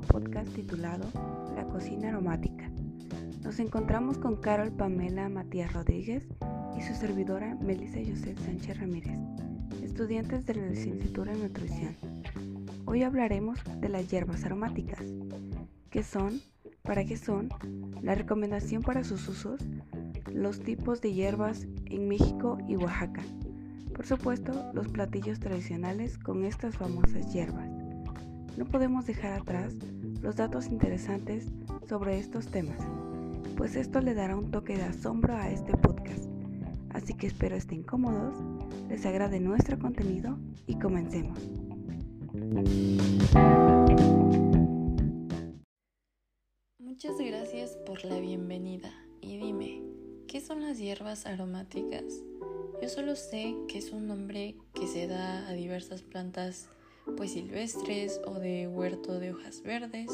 podcast titulado La cocina aromática. Nos encontramos con Carol Pamela Matías Rodríguez y su servidora Melissa José Sánchez Ramírez, estudiantes de la licenciatura en nutrición. Hoy hablaremos de las hierbas aromáticas. ¿Qué son? ¿Para qué son? La recomendación para sus usos, los tipos de hierbas en México y Oaxaca. Por supuesto, los platillos tradicionales con estas famosas hierbas. No podemos dejar atrás los datos interesantes sobre estos temas, pues esto le dará un toque de asombro a este podcast. Así que espero estén cómodos, les agrade nuestro contenido y comencemos. Muchas gracias por la bienvenida y dime, ¿qué son las hierbas aromáticas? Yo solo sé que es un nombre que se da a diversas plantas pues silvestres o de huerto de hojas verdes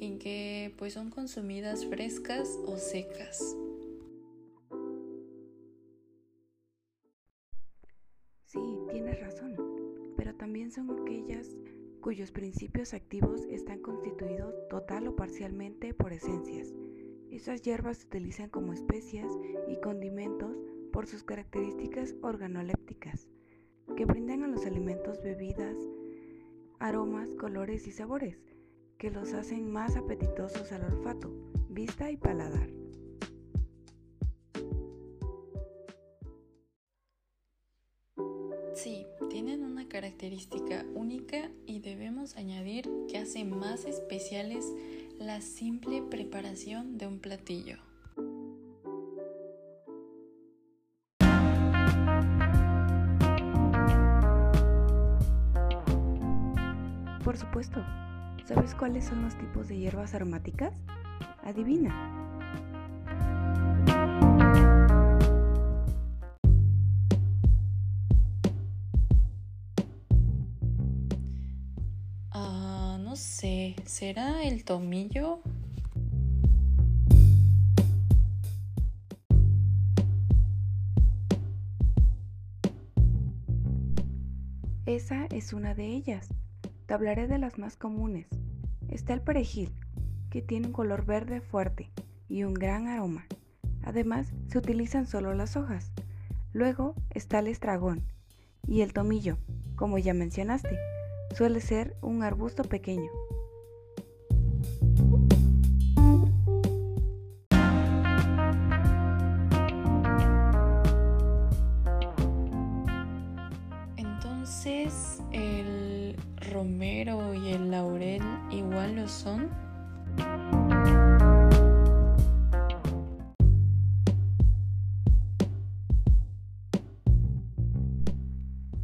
en que pues son consumidas frescas o secas. Sí, tienes razón, pero también son aquellas cuyos principios activos están constituidos total o parcialmente por esencias. Esas hierbas se utilizan como especias y condimentos por sus características organolépticas, que brindan a los alimentos bebidas aromas, colores y sabores que los hacen más apetitosos al olfato, vista y paladar. Sí, tienen una característica única y debemos añadir que hace más especiales la simple preparación de un platillo. Supuesto. ¿Sabes cuáles son los tipos de hierbas aromáticas? Adivina. Ah, no sé, ¿será el tomillo? Esa es una de ellas. Te hablaré de las más comunes. Está el perejil, que tiene un color verde fuerte y un gran aroma. Además, se utilizan solo las hojas. Luego está el estragón y el tomillo, como ya mencionaste. Suele ser un arbusto pequeño.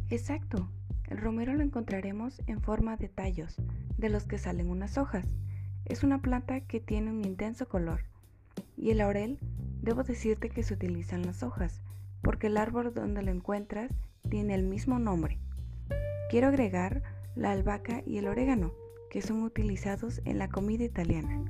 Exacto. El romero lo encontraremos en forma de tallos, de los que salen unas hojas. Es una planta que tiene un intenso color. Y el laurel, debo decirte que se utilizan las hojas, porque el árbol donde lo encuentras tiene el mismo nombre. Quiero agregar la albahaca y el orégano, que son utilizados en la comida italiana.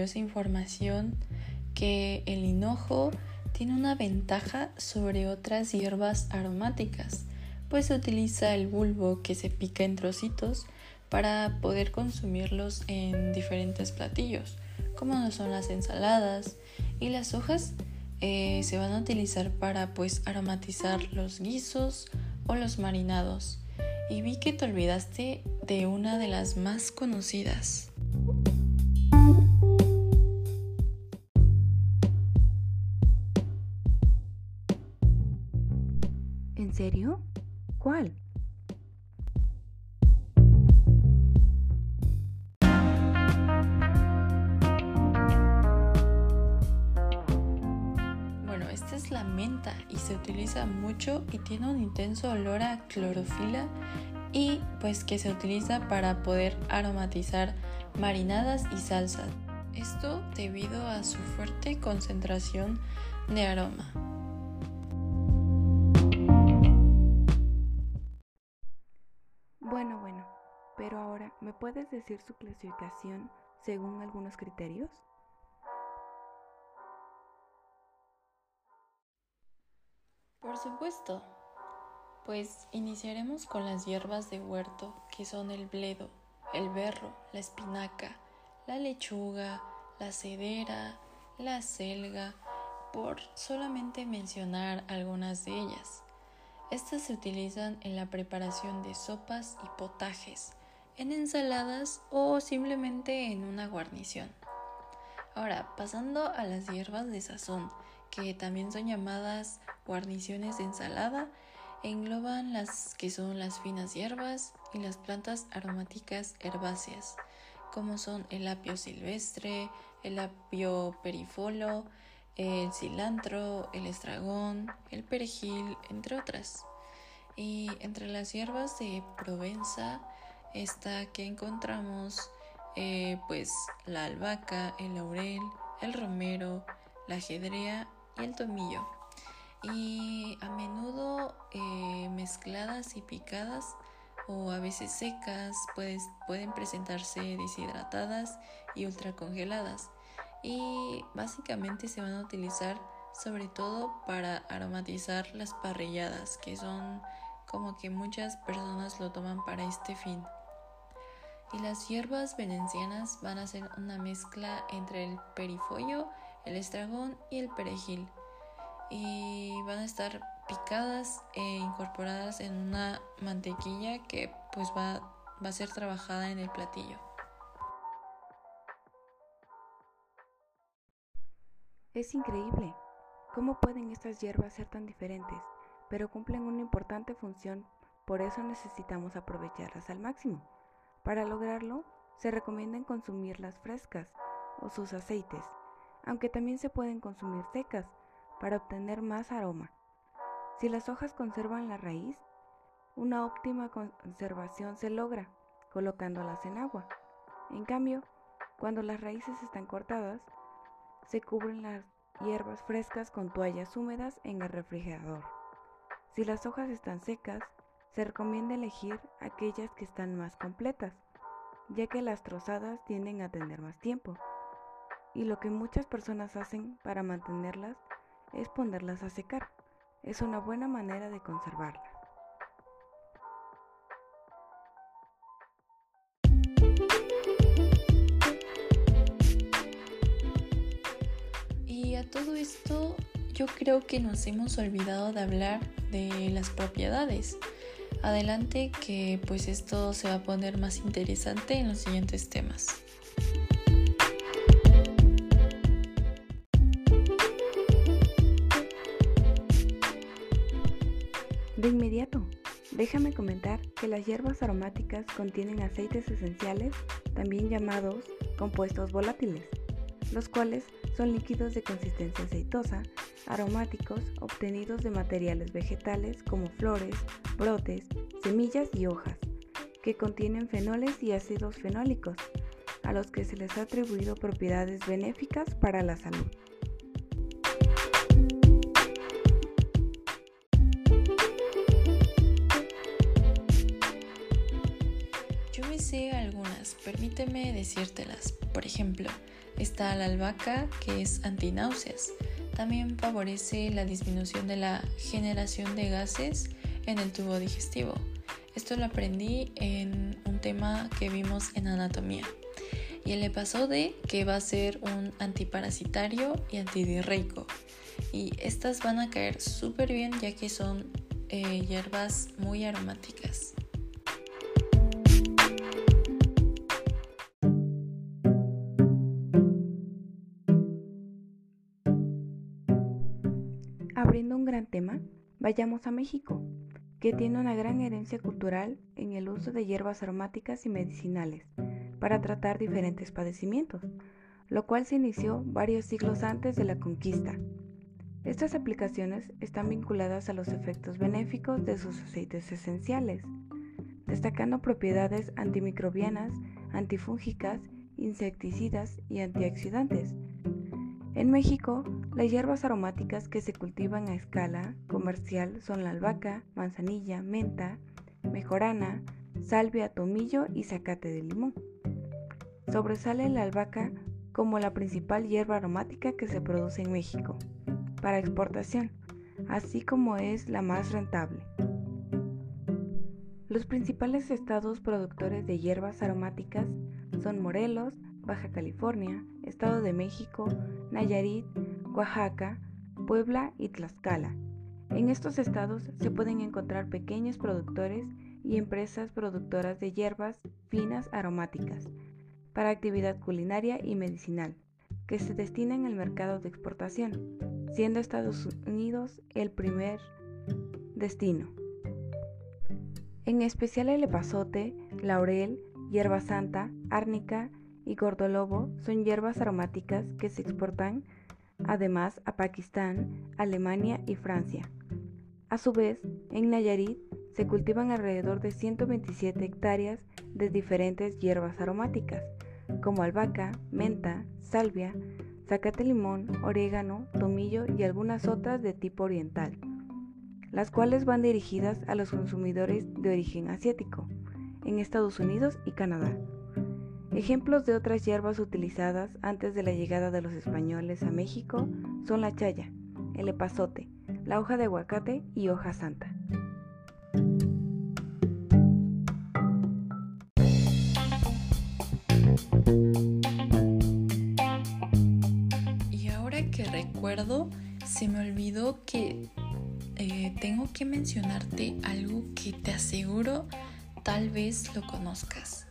Valiosa información que el hinojo tiene una ventaja sobre otras hierbas aromáticas, pues utiliza el bulbo que se pica en trocitos para poder consumirlos en diferentes platillos, como son las ensaladas y las hojas eh, se van a utilizar para pues aromatizar los guisos o los marinados. Y vi que te olvidaste de una de las más conocidas. tiene un intenso olor a clorofila y pues que se utiliza para poder aromatizar marinadas y salsas. Esto debido a su fuerte concentración de aroma. Bueno, bueno, pero ahora, ¿me puedes decir su clasificación según algunos criterios? Por supuesto, pues iniciaremos con las hierbas de huerto, que son el bledo, el berro, la espinaca, la lechuga, la cedera, la selga, por solamente mencionar algunas de ellas. Estas se utilizan en la preparación de sopas y potajes, en ensaladas o simplemente en una guarnición. Ahora, pasando a las hierbas de sazón, que también son llamadas guarniciones de ensalada, engloban las que son las finas hierbas y las plantas aromáticas herbáceas, como son el apio silvestre, el apio perifolo, el cilantro, el estragón, el perejil, entre otras. Y entre las hierbas de Provenza está que encontramos eh, pues la albahaca, el laurel, el romero, la ajedrea y el tomillo. Y a menudo eh, mezcladas y picadas o a veces secas pues, pueden presentarse deshidratadas y ultracongeladas y básicamente se van a utilizar sobre todo para aromatizar las parrilladas que son como que muchas personas lo toman para este fin. Y las hierbas venencianas van a ser una mezcla entre el perifollo, el estragón y el perejil. Y van a estar picadas e incorporadas en una mantequilla que pues va, a ser trabajada en el platillo. Es increíble cómo pueden estas hierbas ser tan diferentes, pero cumplen una importante función, por eso necesitamos aprovecharlas al máximo. Para lograrlo, se recomiendan consumirlas frescas o sus aceites, aunque también se pueden consumir secas para obtener más aroma. Si las hojas conservan la raíz, una óptima conservación se logra colocándolas en agua. En cambio, cuando las raíces están cortadas, se cubren las hierbas frescas con toallas húmedas en el refrigerador. Si las hojas están secas, se recomienda elegir aquellas que están más completas, ya que las trozadas tienden a tener más tiempo. Y lo que muchas personas hacen para mantenerlas es ponerlas a secar. Es una buena manera de conservarlas. todo esto yo creo que nos hemos olvidado de hablar de las propiedades. Adelante que pues esto se va a poner más interesante en los siguientes temas. De inmediato, déjame comentar que las hierbas aromáticas contienen aceites esenciales, también llamados compuestos volátiles, los cuales son líquidos de consistencia aceitosa, aromáticos, obtenidos de materiales vegetales como flores, brotes, semillas y hojas, que contienen fenoles y ácidos fenólicos, a los que se les ha atribuido propiedades benéficas para la salud. Permíteme decírtelas. Por ejemplo, Está la albahaca, que es antináuseas. También favorece la disminución de la generación de gases en el tubo digestivo. Esto lo aprendí en un tema que vimos en anatomía. Y el de que va a ser un antiparasitario y antidiarreico. Y estas van a caer súper bien ya que son eh, hierbas muy aromáticas. Un gran tema, vayamos a México, que tiene una gran herencia cultural en el uso de hierbas aromáticas y medicinales para tratar diferentes padecimientos, lo cual se inició varios siglos antes de la conquista. Estas aplicaciones están vinculadas a los efectos benéficos de sus aceites esenciales, destacando propiedades antimicrobianas, antifúngicas, insecticidas y antioxidantes, en México, las hierbas aromáticas que se cultivan a escala comercial son la albahaca, manzanilla, menta, mejorana, salvia, tomillo y zacate de limón. Sobresale la albahaca como la principal hierba aromática que se produce en México para exportación, así como es la más rentable. Los principales estados productores de hierbas aromáticas son Morelos, Baja California, Estado de México, Nayarit, Oaxaca, Puebla y Tlaxcala. En estos estados se pueden encontrar pequeños productores y empresas productoras de hierbas finas aromáticas para actividad culinaria y medicinal, que se destinan al mercado de exportación, siendo Estados Unidos el primer destino. En especial el epazote, laurel, hierba santa, árnica y gordolobo son hierbas aromáticas que se exportan además a Pakistán, Alemania y Francia. A su vez, en Nayarit se cultivan alrededor de 127 hectáreas de diferentes hierbas aromáticas, como albahaca, menta, salvia, zacate limón, orégano, tomillo y algunas otras de tipo oriental, las cuales van dirigidas a los consumidores de origen asiático, en Estados Unidos y Canadá. Ejemplos de otras hierbas utilizadas antes de la llegada de los españoles a México son la chaya, el epazote, la hoja de aguacate y hoja santa. Y ahora que recuerdo, se me olvidó que eh, tengo que mencionarte algo que te aseguro tal vez lo conozcas.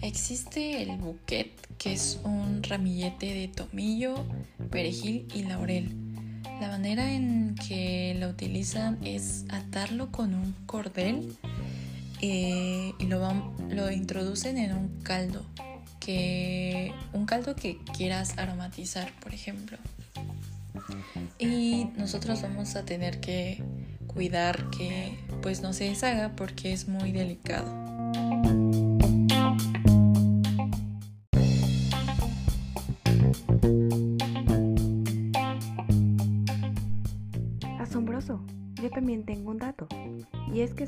Existe el bouquet, que es un ramillete de tomillo, perejil y laurel. La manera en que lo utilizan es atarlo con un cordel eh, y lo, lo introducen en un caldo, que, un caldo que quieras aromatizar, por ejemplo. Y nosotros vamos a tener que cuidar que pues no se deshaga porque es muy delicado.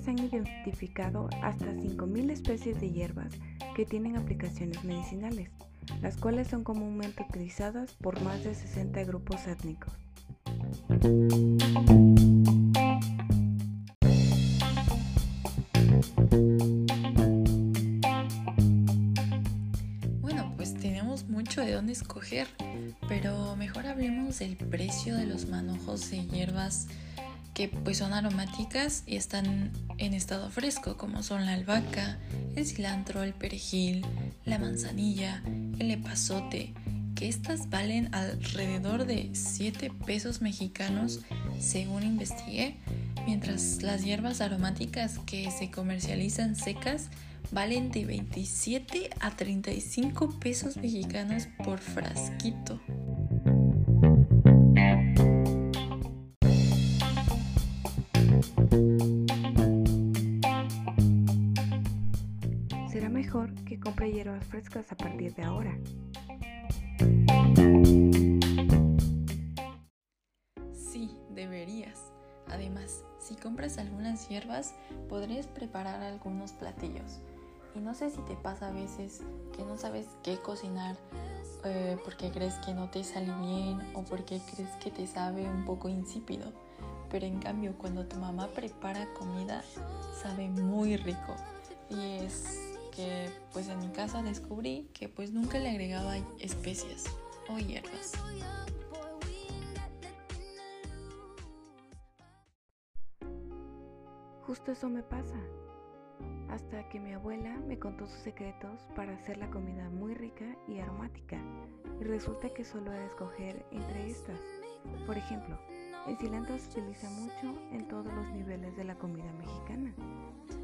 Se han identificado hasta 5.000 especies de hierbas que tienen aplicaciones medicinales, las cuales son comúnmente utilizadas por más de 60 grupos étnicos. Bueno, pues tenemos mucho de dónde escoger, pero mejor hablemos del precio de los manojos de hierbas pues son aromáticas y están en estado fresco, como son la albahaca, el cilantro, el perejil, la manzanilla, el epazote, que estas valen alrededor de 7 pesos mexicanos según investigué, mientras las hierbas aromáticas que se comercializan secas valen de 27 a 35 pesos mexicanos por frasquito. A partir de ahora. Sí, deberías. Además, si compras algunas hierbas, podrías preparar algunos platillos. Y no sé si te pasa a veces que no sabes qué cocinar eh, porque crees que no te sale bien o porque crees que te sabe un poco insípido. Pero en cambio, cuando tu mamá prepara comida, sabe muy rico. Y es que pues en mi casa descubrí que pues nunca le agregaba especias o hierbas. Justo eso me pasa. Hasta que mi abuela me contó sus secretos para hacer la comida muy rica y aromática. Y resulta que solo era escoger entre estas. Por ejemplo, el cilantro se utiliza mucho en todos los niveles de la comida mexicana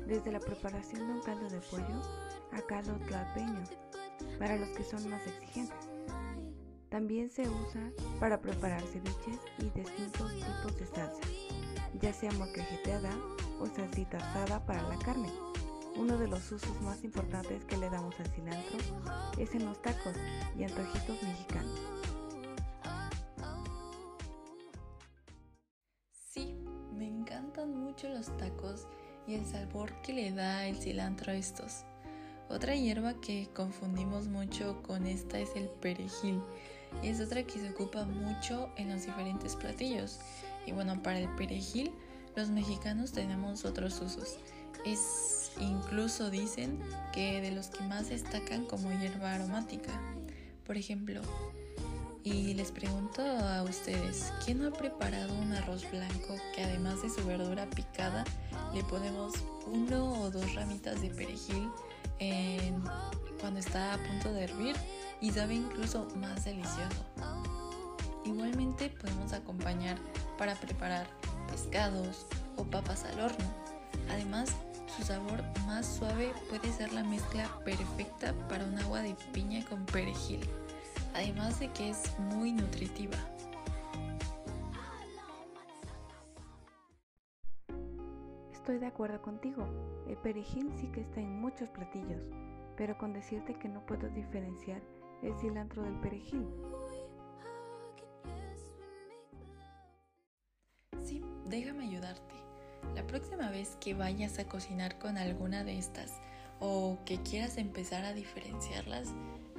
desde la preparación de un caldo de pollo a caldo tlalpeño, para los que son más exigentes. También se usa para preparar ceviches y distintos tipos de salsa, ya sea molcajeteada o salsita asada para la carne. Uno de los usos más importantes que le damos al cilantro es en los tacos y antojitos mexicanos. Los tacos y el sabor que le da el cilantro a estos. Otra hierba que confundimos mucho con esta es el perejil y es otra que se ocupa mucho en los diferentes platillos. Y bueno, para el perejil, los mexicanos tenemos otros usos. Es incluso dicen que de los que más destacan como hierba aromática. Por ejemplo, y les pregunto a ustedes, ¿quién ha preparado un arroz blanco que además de su verdura picada le ponemos uno o dos ramitas de perejil cuando está a punto de hervir y sabe incluso más delicioso? Igualmente podemos acompañar para preparar pescados o papas al horno. Además, su sabor más suave puede ser la mezcla perfecta para un agua de piña con perejil además de que es muy nutritiva. Estoy de acuerdo contigo, el perejil sí que está en muchos platillos, pero con decirte que no puedo diferenciar el cilantro del perejil. Sí, déjame ayudarte. La próxima vez que vayas a cocinar con alguna de estas o que quieras empezar a diferenciarlas,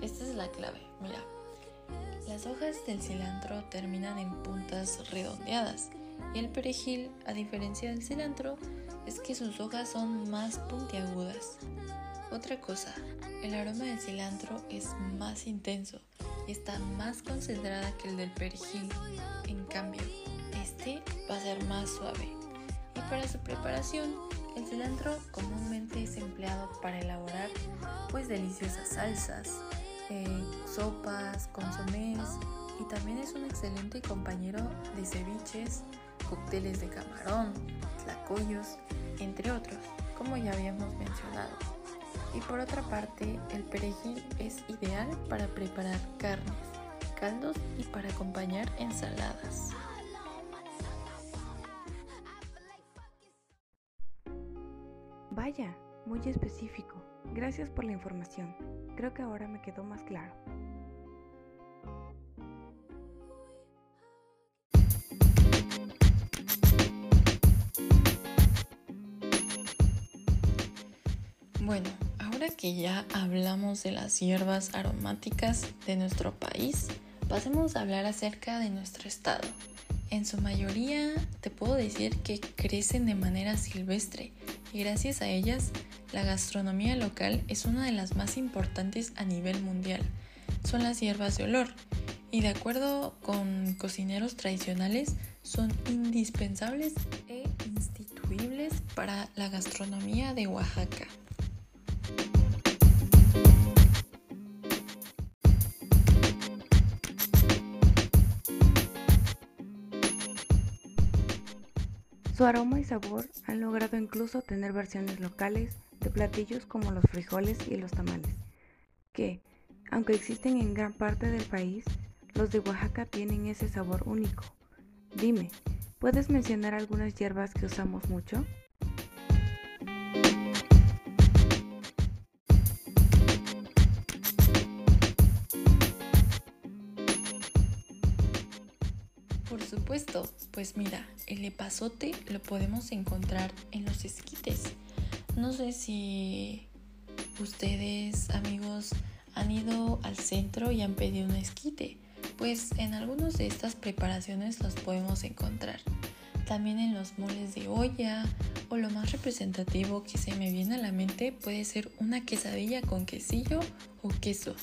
esta es la clave. Mira, las hojas del cilantro terminan en puntas redondeadas y el perejil, a diferencia del cilantro, es que sus hojas son más puntiagudas. Otra cosa, el aroma del cilantro es más intenso y está más concentrada que el del perejil. En cambio, este va a ser más suave. Y para su preparación, el cilantro comúnmente es empleado para elaborar pues deliciosas salsas, eh, sopas, consomés y también es un excelente compañero de ceviches, cócteles de camarón, tlacoyos, entre otros, como ya habíamos mencionado. Y por otra parte, el perejil es ideal para preparar carnes, caldos y para acompañar ensaladas. Vaya, muy específico. Gracias por la información. Creo que ahora me quedó más claro. Bueno, ahora que ya hablamos de las hierbas aromáticas de nuestro país, pasemos a hablar acerca de nuestro estado. En su mayoría te puedo decir que crecen de manera silvestre y gracias a ellas la gastronomía local es una de las más importantes a nivel mundial. Son las hierbas de olor y de acuerdo con cocineros tradicionales son indispensables e instituibles para la gastronomía de Oaxaca. Su aroma y sabor han logrado incluso tener versiones locales de platillos como los frijoles y los tamales, que, aunque existen en gran parte del país, los de Oaxaca tienen ese sabor único. Dime, ¿puedes mencionar algunas hierbas que usamos mucho? Pues mira, el epazote lo podemos encontrar en los esquites. No sé si ustedes, amigos, han ido al centro y han pedido un esquite. Pues en algunas de estas preparaciones los podemos encontrar. También en los moles de olla o lo más representativo que se me viene a la mente puede ser una quesadilla con quesillo o queso.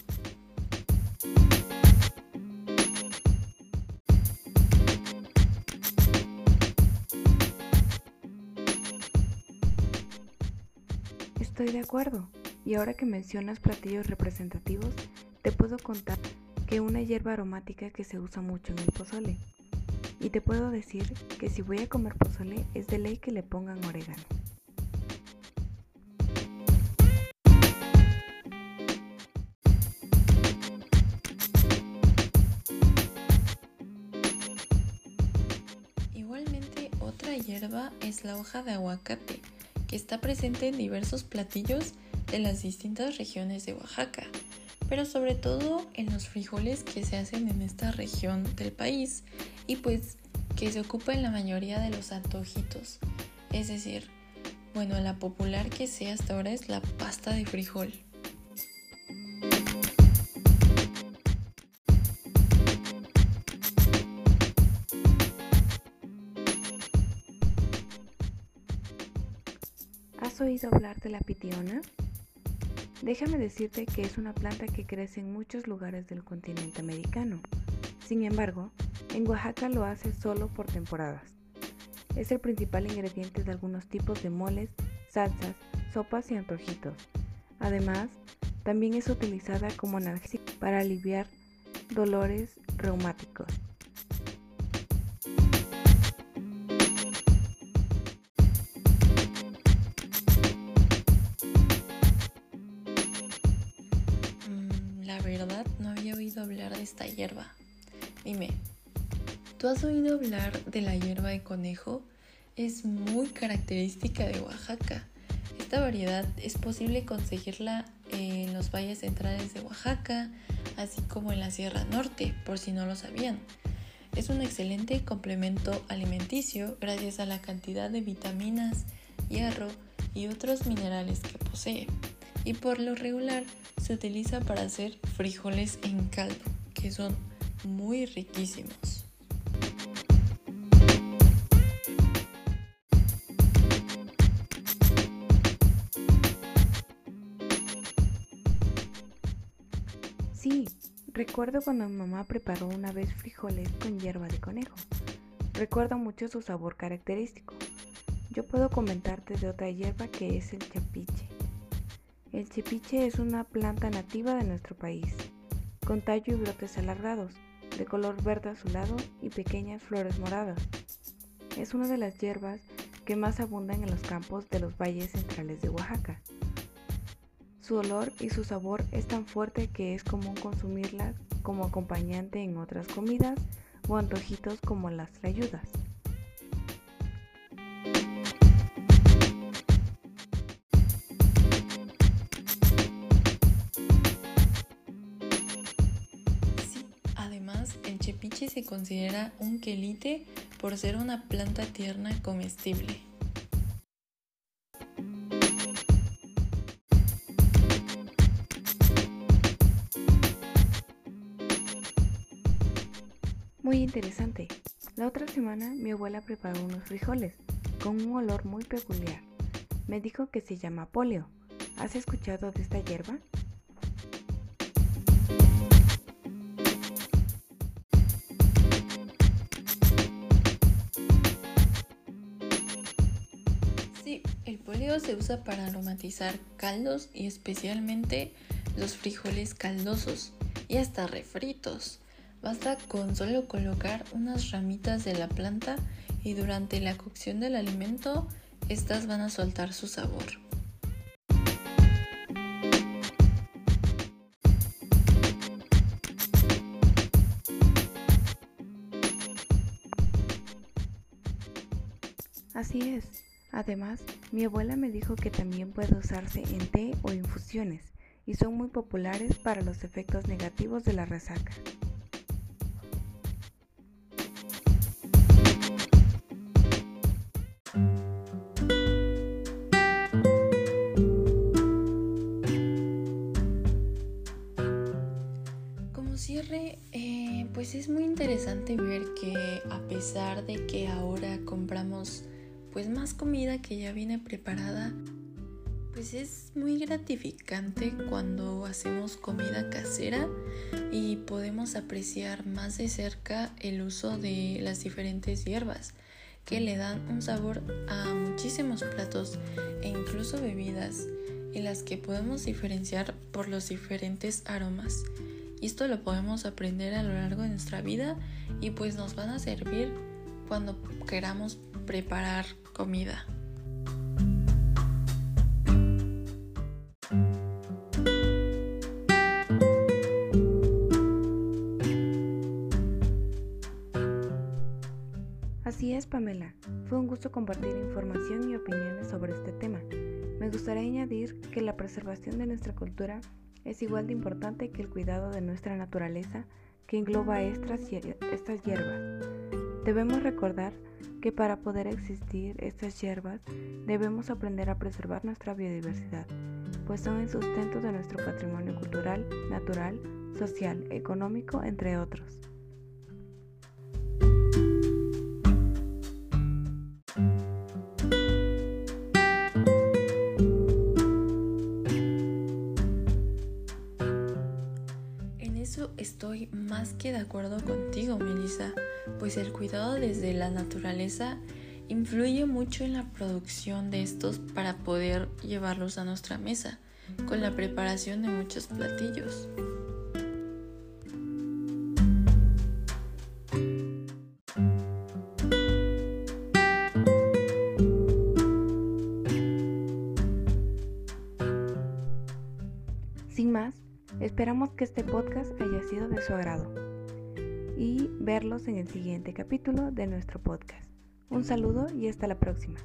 Estoy de acuerdo. Y ahora que mencionas platillos representativos, te puedo contar que una hierba aromática que se usa mucho en el pozole. Y te puedo decir que si voy a comer pozole es de ley que le pongan orégano. Igualmente otra hierba es la hoja de aguacate está presente en diversos platillos de las distintas regiones de Oaxaca, pero sobre todo en los frijoles que se hacen en esta región del país y pues que se ocupa en la mayoría de los antojitos. Es decir, bueno, la popular que sea hasta ahora es la pasta de frijol. Oído hablar de la pitiona? Déjame decirte que es una planta que crece en muchos lugares del continente americano. Sin embargo, en Oaxaca lo hace solo por temporadas. Es el principal ingrediente de algunos tipos de moles, salsas, sopas y antojitos. Además, también es utilizada como analgésico para aliviar dolores reumáticos. Dime, ¿tú has oído hablar de la hierba de conejo? Es muy característica de Oaxaca. Esta variedad es posible conseguirla en los valles centrales de Oaxaca, así como en la Sierra Norte, por si no lo sabían. Es un excelente complemento alimenticio gracias a la cantidad de vitaminas, hierro y otros minerales que posee. Y por lo regular se utiliza para hacer frijoles en caldo, que son muy riquísimos. Sí, recuerdo cuando mi mamá preparó una vez frijoles con hierba de conejo. Recuerdo mucho su sabor característico. Yo puedo comentarte de otra hierba que es el chapiche. El chapiche es una planta nativa de nuestro país, con tallo y brotes alargados, de color verde azulado y pequeñas flores moradas. Es una de las hierbas que más abundan en los campos de los valles centrales de Oaxaca. Su olor y su sabor es tan fuerte que es común consumirla como acompañante en otras comidas o antojitos como las trayudas. Se considera un quelite por ser una planta tierna comestible. Muy interesante. La otra semana mi abuela preparó unos frijoles con un olor muy peculiar. Me dijo que se llama polio. ¿Has escuchado de esta hierba? Se usa para aromatizar caldos y especialmente los frijoles caldosos y hasta refritos. Basta con solo colocar unas ramitas de la planta y durante la cocción del alimento estas van a soltar su sabor. Así es. Además, mi abuela me dijo que también puede usarse en té o infusiones y son muy populares para los efectos negativos de la resaca. Como cierre, eh, pues es muy interesante ver que a pesar de que ahora compramos pues más comida que ya viene preparada, pues es muy gratificante cuando hacemos comida casera y podemos apreciar más de cerca el uso de las diferentes hierbas que le dan un sabor a muchísimos platos e incluso bebidas en las que podemos diferenciar por los diferentes aromas. Y esto lo podemos aprender a lo largo de nuestra vida y pues nos van a servir cuando queramos preparar comida. Así es, Pamela. Fue un gusto compartir información y opiniones sobre este tema. Me gustaría añadir que la preservación de nuestra cultura es igual de importante que el cuidado de nuestra naturaleza que engloba estas, hierbas. Debemos recordar que para poder existir estas hierbas debemos aprender a preservar nuestra biodiversidad, pues son el sustento de nuestro patrimonio cultural, natural, social, económico, entre otros. Que de acuerdo contigo, Melissa, pues el cuidado desde la naturaleza influye mucho en la producción de estos para poder llevarlos a nuestra mesa, con la preparación de muchos platillos. Sin más, esperamos que este podcast de su agrado y verlos en el siguiente capítulo de nuestro podcast. Un saludo y hasta la próxima.